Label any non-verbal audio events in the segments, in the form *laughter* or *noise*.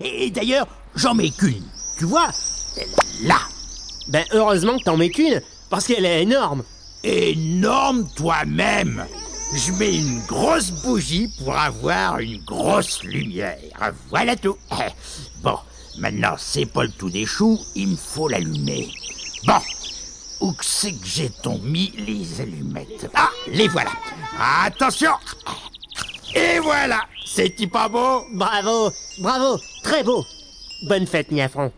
Et d'ailleurs, j'en mets qu'une. Tu vois Là. Ben heureusement que t'en mets qu'une, parce qu'elle est énorme. Énorme toi-même. Je mets une grosse bougie pour avoir une grosse lumière. Voilà tout. *laughs* Bon, maintenant c'est pas le tout des choux, il me faut l'allumer. Bon, où que c'est que j'ai ton mis les allumettes? Ah, les voilà. Attention Et voilà C'est-il pas beau? Bravo, bravo, très beau. Bonne fête, Niafron.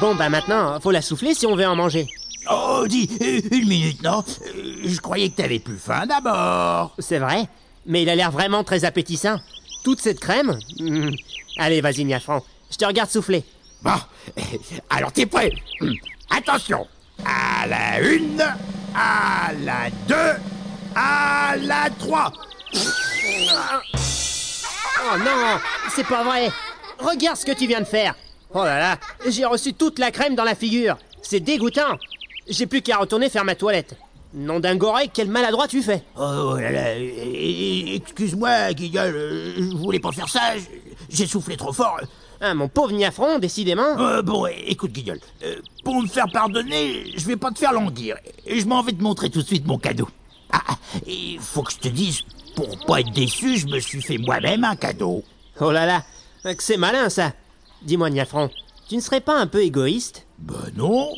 Bon, bah maintenant, faut la souffler si on veut en manger. Oh, dis, euh, une minute, non? Euh, Je croyais que t'avais plus faim d'abord. C'est vrai, mais il a l'air vraiment très appétissant. Toute cette crème Hmm. Allez, vas-y, Niafron. Je te regarde souffler. Bon, *laughs* alors t'es prêt? Attention À la une, à la deux, à la trois Oh non, c'est pas vrai. Regarde ce que tu viens de faire. Oh là là, j'ai reçu toute la crème dans la figure. C'est dégoûtant. J'ai plus qu'à retourner faire ma toilette. Nom d'un goré, quel maladroit tu fais. Oh là là, euh, excuse-moi, Guignol, je voulais pas faire ça, j'ai soufflé trop fort. Ah, mon pauvre Niafron, décidément. Euh, bon, écoute, Guignol, euh, pour me faire pardonner, je vais pas te faire languir, et je m'en vais te montrer tout de suite mon cadeau. Ah, ah, il faut que je te dise, pour pas être déçu, je me suis fait moi-même un cadeau. Oh là là, que c'est malin ça. Dis-moi, Niafron, tu ne serais pas un peu égoïste? Ben non,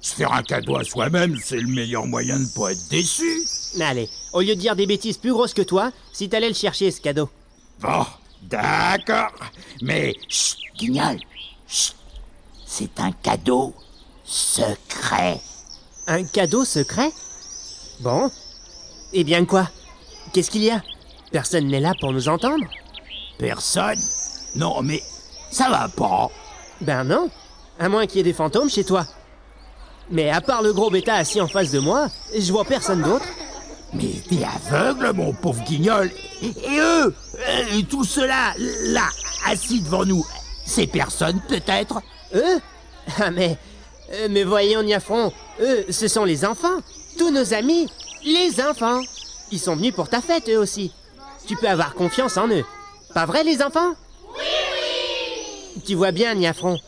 se faire un cadeau à soi-même, c'est le meilleur moyen de pas être déçu. Allez, au lieu de dire des bêtises plus grosses que toi, si t'allais le chercher ce cadeau. Bon, d'accord. Mais, chut, Guignol, chut, c'est un cadeau secret. Un cadeau secret? Bon. Eh bien quoi? Qu'est-ce qu'il y a? Personne n'est là pour nous entendre Personne? Non, mais ça va pas. Ben non, à moins qu'il y ait des fantômes chez toi. Mais à part le gros bêta assis en face de moi, je vois personne d'autre. Mais t'es aveugle, mon pauvre Guignol. Et eux, euh, tout cela, là, assis devant nous, c'est personne peut-être? Eux? Ah mais... euh, mais voyons, Niafron, eux, ce sont les enfants. Tous nos amis, les enfants. Ils sont venus pour ta fête, eux aussi. Tu peux avoir confiance en eux. Pas vrai, les enfants? Oui, oui Tu vois bien, Niafron.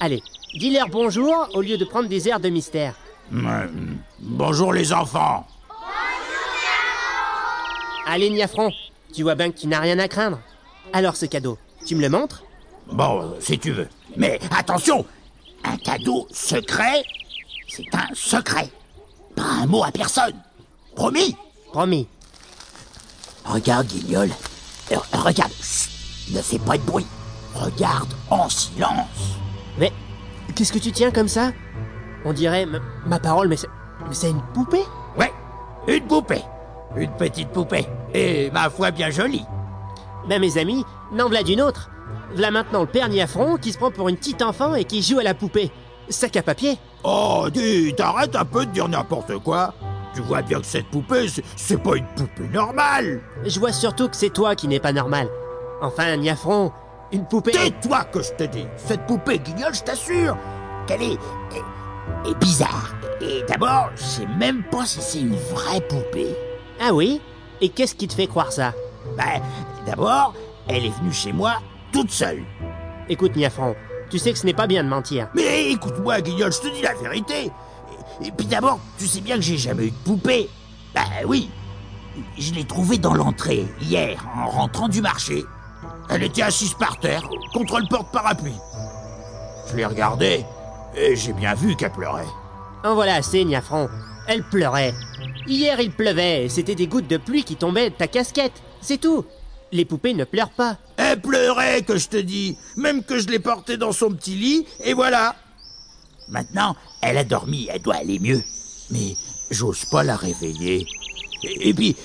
Allez, dis-leur bonjour au lieu de prendre des airs de mystère. Euh, Bonjour les enfants. Allez, Niafron, tu vois bien que tu n'as rien à craindre. Alors, ce cadeau, tu me le montres? Bon, euh, si tu veux. Mais attention, un cadeau secret, c'est un secret. Pas un mot à personne. Promis Promis. Regarde, Guignol. Euh, regarde. Chut, ne fais pas de bruit. Regarde en silence. Mais qu'est-ce que tu tiens comme ça? On dirait ma parole, mais c'est mais c'est une poupée? Ouais, une poupée. Une petite poupée. Et ma foi bien jolie. Ben mes amis, n'en v'là d'une autre. V'là maintenant le père Niafron qui se prend pour une petite enfant et qui joue à la poupée. Sac à papier Oh, dis, t'arrêtes un peu de dire n'importe quoi. Tu vois bien que cette poupée, c'est- pas une poupée normale. Je vois surtout que c'est toi qui n'es pas normal. Enfin, Niafron, une poupée... Tais-toi que je te dis. Cette poupée guignol, je t'assure qu'elle est, est, est bizarre. Et d'abord, je sais même pas si c'est une vraie poupée. Ah oui? Et qu'est-ce qui te fait croire ça? Ben, d'abord, elle est venue chez moi toute seule. Écoute, Niafron, tu sais que ce n'est pas bien de mentir. Mais écoute-moi, Guignol, je te dis la vérité. Et, puis d'abord, tu sais bien que j'ai jamais eu de poupée. Ben oui. Je l'ai trouvée dans l'entrée, hier, en rentrant du marché. Elle était assise par terre, contre le porte-parapluie. Je l'ai regardée, et j'ai bien vu qu'elle pleurait. En voilà assez, Niafron. Elle pleurait. Hier, il pleuvait c'était des gouttes de pluie qui tombaient de ta casquette. C'est tout. Les poupées ne pleurent pas. Elle pleurait, que je te dis. Même que je l'ai portée dans son petit lit, et voilà. Maintenant, elle a dormi, elle doit aller mieux. Mais j'ose pas la réveiller. Et, et puis,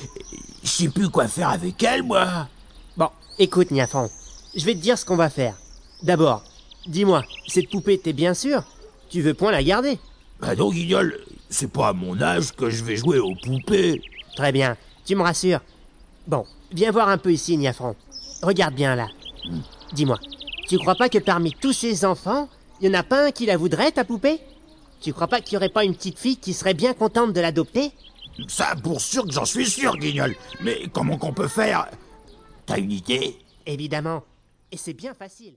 je sais plus quoi faire avec elle, moi. Bon, écoute, Niafron. Je vais te dire ce qu'on va faire. D'abord, dis-moi, cette poupée, t'es bien sûr? Tu veux point la garder? Bah non, Guignol, c'est pas à mon âge que je vais jouer aux poupées. Très bien, tu me rassures. Bon, viens voir un peu ici, Niafron. Regarde bien là. Dis-moi, tu crois pas que parmi tous ces enfants, y en a pas un qui la voudrait, ta poupée? Tu crois pas qu'il y aurait pas une petite fille qui serait bien contente de l'adopter? Ça, pour sûr que j'en suis sûr, Guignol. Mais comment qu'on peut faire? T'as une idée? Évidemment. Et c'est bien facile.